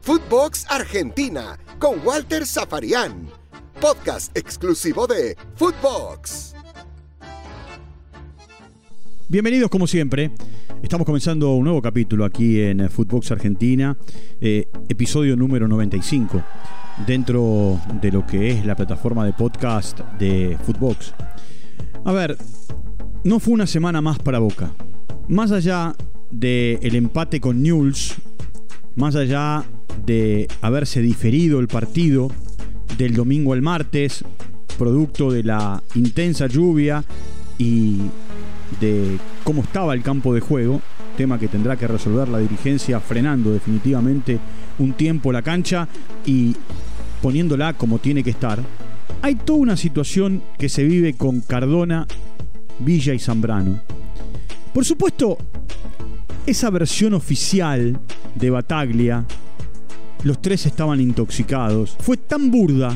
Footbox Argentina con Walter Zafarian. Podcast exclusivo de Footbox. Bienvenidos como siempre. Estamos comenzando un nuevo capítulo aquí en Footbox Argentina, eh, episodio número 95, dentro de lo que es la plataforma de podcast de Footbox. A ver, no fue una semana más para Boca. Más allá del empate con Newell's, más allá de haberse diferido el partido del domingo al martes, producto de la intensa lluvia y de cómo estaba el campo de juego, tema que tendrá que resolver la dirigencia frenando definitivamente un tiempo la cancha y poniéndola como tiene que estar. Hay toda una situación que se vive con Cardona, Villa y Zambrano. Por supuesto, esa versión oficial de Bataglia, los tres estaban intoxicados, fue tan burda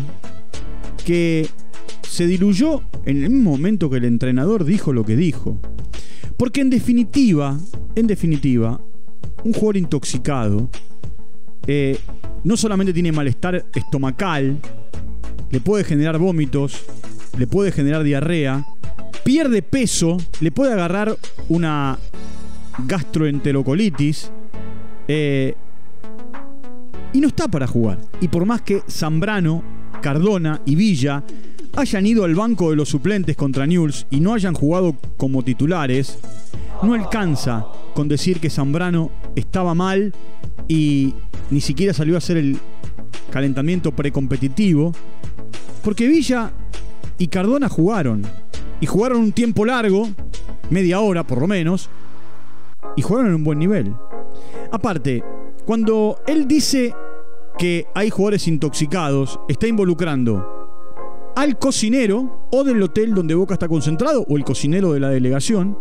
que se diluyó en el mismo momento que el entrenador dijo lo que dijo. Porque en definitiva, en definitiva, un jugador intoxicado eh, no solamente tiene malestar estomacal, le puede generar vómitos, le puede generar diarrea, pierde peso, le puede agarrar una gastroenterocolitis eh, y no está para jugar. Y por más que Zambrano, Cardona y Villa hayan ido al banco de los suplentes contra Newell's y no hayan jugado como titulares, no alcanza con decir que Zambrano estaba mal y ni siquiera salió a hacer el calentamiento precompetitivo, porque Villa y Cardona jugaron. Y jugaron un tiempo largo, media hora por lo menos, y jugaron en un buen nivel. Aparte, cuando él dice que hay jugadores intoxicados, está involucrando al cocinero o del hotel donde Boca está concentrado, o el cocinero de la delegación,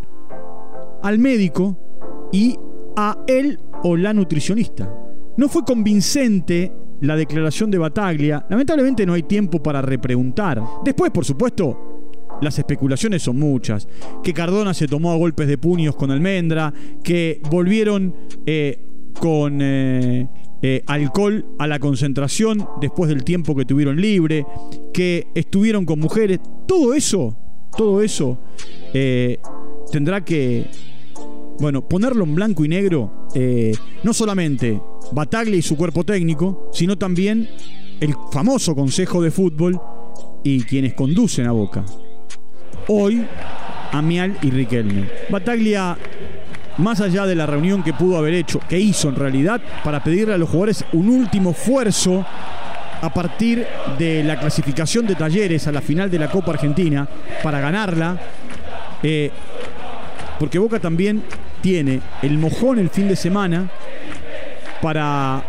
al médico y a él o la nutricionista. No fue convincente la declaración de Bataglia. Lamentablemente no hay tiempo para repreguntar. Después, por supuesto, las especulaciones son muchas. Que Cardona se tomó a golpes de puños con Almendra, que volvieron eh, con eh, eh, alcohol a la concentración después del tiempo que tuvieron libre, que estuvieron con mujeres. Todo eso, todo eso tendrá que, bueno, ponerlo en blanco y negro, no solamente Bataglia y su cuerpo técnico, sino también el famoso Consejo de Fútbol y quienes conducen a Boca hoy Amial y Riquelme. Bataglia, más allá de la reunión que pudo haber hecho, que hizo en realidad, para pedirle a los jugadores un último esfuerzo a partir de la clasificación de talleres a la final de la Copa Argentina para ganarla, eh, porque Boca también tiene el mojón el fin de semana para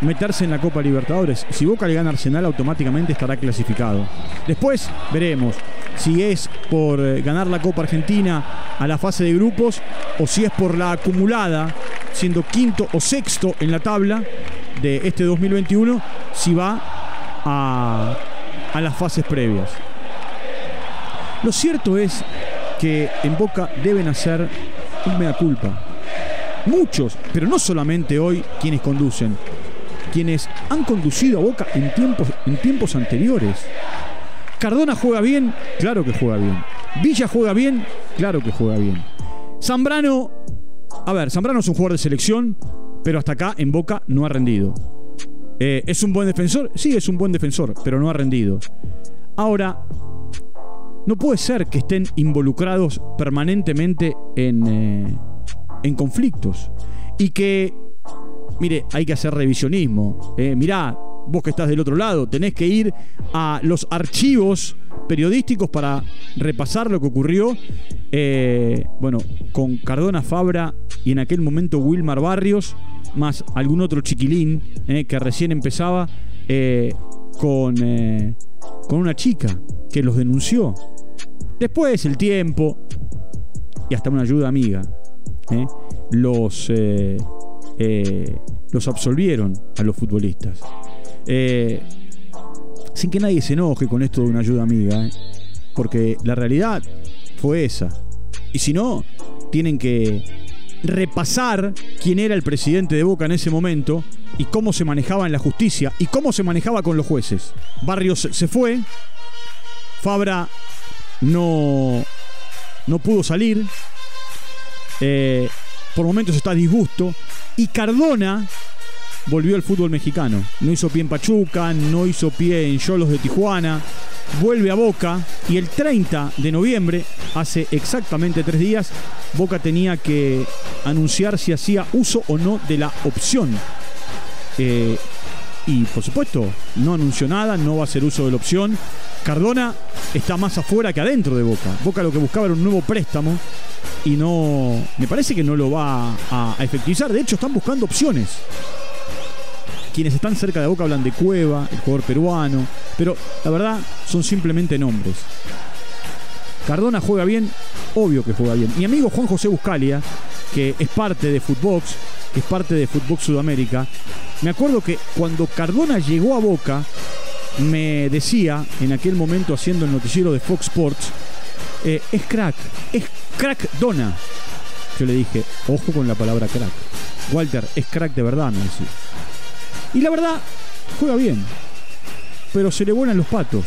meterse en la Copa Libertadores. Si Boca le gana Arsenal, automáticamente estará clasificado. Después veremos si es por eh, ganar la Copa Argentina a la fase de grupos o si es por la acumulada, siendo quinto o sexto en la tabla de este 2021, si va a, las fases previas. Lo cierto es que en Boca deben hacer un mea culpa. Muchos, pero no solamente hoy quienes conducen, quienes han conducido a Boca en tiempos, en tiempos anteriores. Cardona juega bien, claro que juega bien. Villa juega bien, claro que juega bien. Zambrano, a ver, Zambrano es un jugador de selección, pero hasta acá en Boca no ha rendido. Eh, ¿Es un buen defensor? Sí, es un buen defensor, pero no ha rendido. Ahora, no puede ser que estén involucrados permanentemente en, eh, en conflictos y que mire, hay que hacer revisionismo. Eh, mirá, vos que estás del otro lado, tenés que ir a los archivos periodísticos para repasar lo que ocurrió, eh, bueno, con Cardona Fabra y en aquel momento Wilmar Barrios, más algún otro chiquilín eh, que recién empezaba con, con una chica que los denunció. Después el tiempo y hasta una ayuda amiga. Los eh, los absolvieron a los futbolistas. Eh, sin que nadie se enoje con esto de una ayuda amiga, ¿eh? porque la realidad fue esa. Y si no, tienen que repasar quién era el presidente de Boca en ese momento y cómo se manejaba en la justicia y cómo se manejaba con los jueces. Barrios se fue, Fabra no, no pudo salir, eh, por momentos está disgusto, y Cardona volvió al fútbol mexicano. No hizo pie en Pachuca, no hizo pie en Cholos de Tijuana, vuelve a Boca y el 30 de noviembre, hace exactamente tres días, Boca tenía que anunciar si hacía uso o no de la opción. Eh, y por supuesto, no anunció nada, no va a hacer uso de la opción. Cardona está más afuera que adentro de Boca. Boca lo que buscaba era un nuevo préstamo y no. Me parece que no lo va a, efectivizar. De hecho, están buscando opciones quienes están cerca de Boca hablan de Cueva, el jugador peruano, pero la verdad son simplemente nombres. Cardona juega bien, obvio que juega bien. Mi amigo Juan José Buscalia, que es parte de Footbox, que es parte de Footbox Sudamérica, me acuerdo que cuando Cardona llegó a Boca, me decía, en aquel momento haciendo el noticiero de Fox Sports, eh, es crack, es crack Dona. Yo le dije, ojo con la palabra crack. Walter, es crack de verdad, me decía. Y la verdad, juega bien. Pero se le vuelan los patos.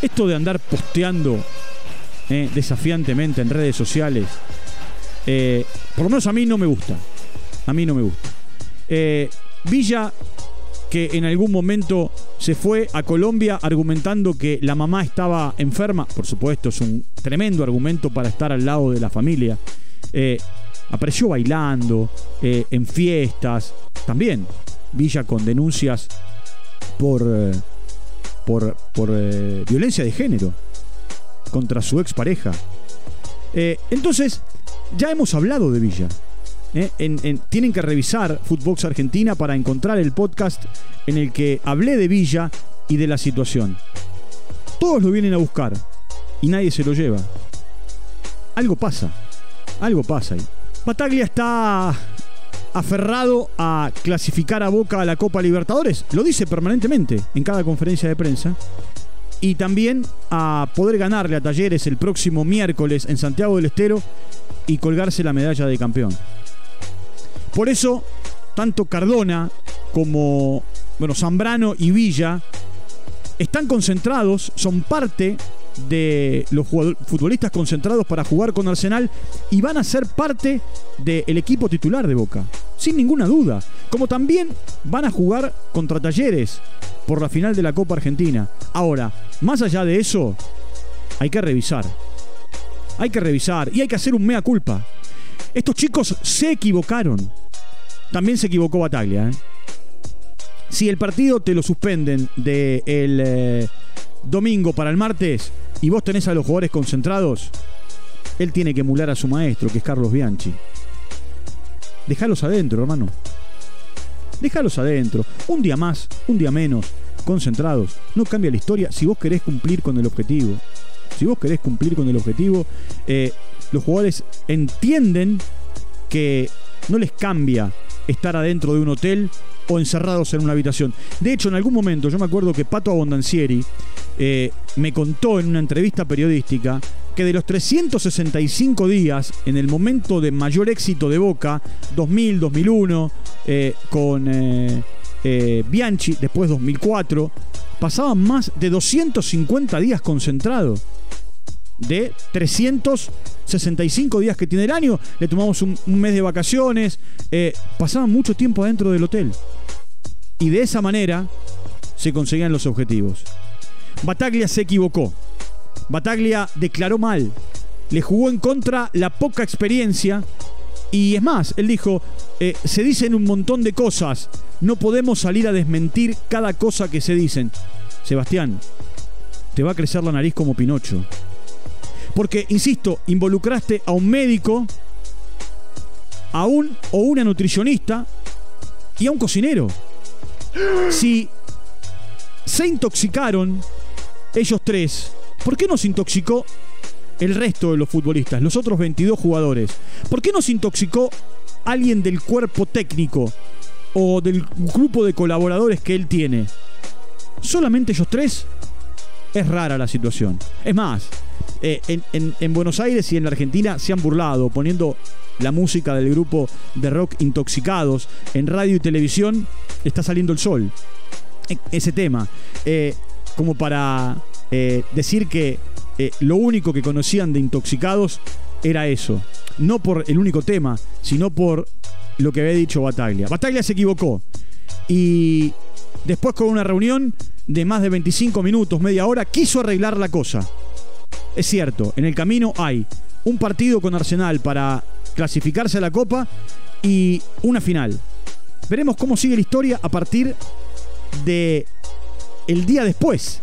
Esto de andar posteando eh, desafiantemente en redes sociales, eh, por lo menos a mí no me gusta. A mí no me gusta. Eh, Villa, que en algún momento se fue a Colombia argumentando que la mamá estaba enferma, por supuesto, es un tremendo argumento para estar al lado de la familia. apareció bailando, en fiestas, también Villa con denuncias por, eh, por, por eh, violencia de género contra su expareja. Eh, entonces, ya hemos hablado de Villa. Tienen que revisar Footbox Argentina para encontrar el podcast en el que hablé de Villa y de la situación. Todos lo vienen a buscar y nadie se lo lleva. Algo pasa. Algo pasa ahí. Pataglia está aferrado a clasificar a Boca a la Copa Libertadores. Lo dice permanentemente en cada conferencia de prensa. Y también a poder ganarle a Talleres el próximo miércoles en Santiago del Estero y colgarse la medalla de campeón. Por eso, tanto Cardona como bueno, Zambrano y Villa están concentrados, son parte de los futbolistas concentrados para jugar con Arsenal y van a ser parte del equipo titular de Boca, sin ninguna duda. Como también van a jugar contra Talleres por la final de la Copa Argentina. Ahora, más allá de eso, hay que revisar. Hay que revisar y hay que hacer un mea culpa. Estos chicos se equivocaron. También se equivocó Bataglia. ¿eh? Si el partido te lo suspenden del de eh, domingo para el martes y vos tenés a los jugadores concentrados, él tiene que emular a su maestro, que es Carlos Bianchi. Déjalos adentro, hermano. Déjalos adentro. Un día más, un día menos, concentrados. No cambia la historia si vos querés cumplir con el objetivo. Si vos querés cumplir con el objetivo, eh, los jugadores entienden que no les cambia estar adentro de un hotel o encerrados en una habitación. De hecho, en algún momento yo me acuerdo que Pato Abondancieri eh, me contó en una entrevista periodística que de los 365 días, en el momento de mayor éxito de Boca, 2000, 2001, eh, con eh, Bianchi, después 2004, pasaban más de 250 días concentrados de 365 días que tiene el año. Le tomamos un, mes de vacaciones. Eh, pasaban mucho tiempo adentro del hotel. Y de esa manera se conseguían los objetivos. Bataglia se equivocó. Bataglia declaró mal. Le jugó en contra la poca experiencia. Y es más, él dijo, eh, se dicen un montón de cosas. No podemos salir a desmentir cada cosa que se dicen. Sebastián, te va a crecer la nariz como Pinocho. Porque, insisto, involucraste a un médico, a un o una nutricionista y a un cocinero. Si se intoxicaron ellos tres, ¿por qué no se intoxicó el resto de los futbolistas, los otros 22 jugadores? ¿Por qué no se intoxicó alguien del cuerpo técnico o del grupo de colaboradores que él tiene? ¿Solamente ellos tres? Es rara la situación. Es más, eh, en, Buenos Aires y en la Argentina se han burlado poniendo la música del grupo de rock Intoxicados. En radio y televisión está saliendo el sol. E- ese tema. Eh, como para eh, decir que lo único que conocían de Intoxicados era eso. No por el único tema, sino por lo que había dicho Bataglia. Bataglia se equivocó. Y después con una reunión de más de 25 minutos, media hora, quiso arreglar la cosa. Es cierto, en el camino hay un partido con Arsenal para clasificarse a la Copa y una final. Veremos cómo sigue la historia a partir de el día después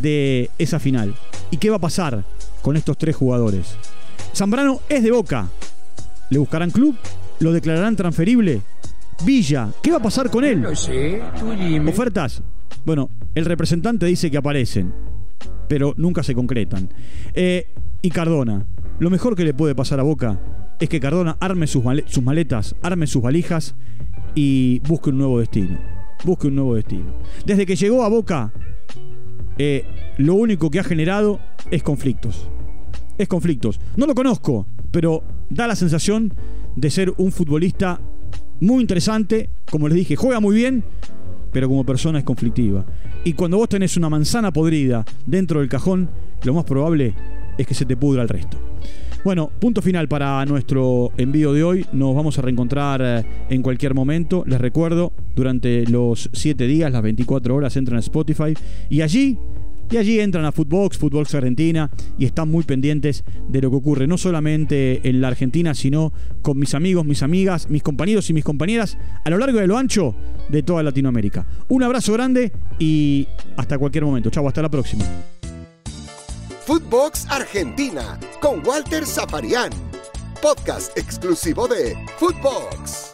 de esa final. ¿Y qué va a pasar con estos tres jugadores? Zambrano es de Boca. ¿Le buscarán club? ¿Lo declararán transferible? Villa, ¿qué va a pasar con él? No sé, tú dime. Ofertas. Bueno, el representante dice que aparecen, pero nunca se concretan. Eh, y Cardona. Lo mejor que le puede pasar a Boca es que Cardona arme sus maletas, arme sus valijas y busque un nuevo destino. Busque un nuevo destino. Desde que llegó a Boca, eh, lo único que ha generado es conflictos. Es conflictos. No lo conozco, pero da la sensación de ser un futbolista muy interesante. Como les dije, juega muy bien, pero como persona es conflictiva. Y cuando vos tenés una manzana podrida dentro del cajón, lo más probable es que se te pudra el resto. Bueno, punto final para nuestro envío de hoy. Nos vamos a reencontrar eh, en cualquier momento. Les recuerdo, durante los 7 días, las 24 horas, entran a Spotify y allí, y allí entran a Footbox, Footbox Argentina y están muy pendientes de lo que ocurre, no solamente en la Argentina, sino con mis amigos, mis amigas, mis compañeros y mis compañeras a lo largo y lo ancho de toda Latinoamérica. Un abrazo grande y hasta cualquier momento. Chau, hasta la próxima. Footbox Argentina con Walter Zafarian. Podcast exclusivo de Footbox.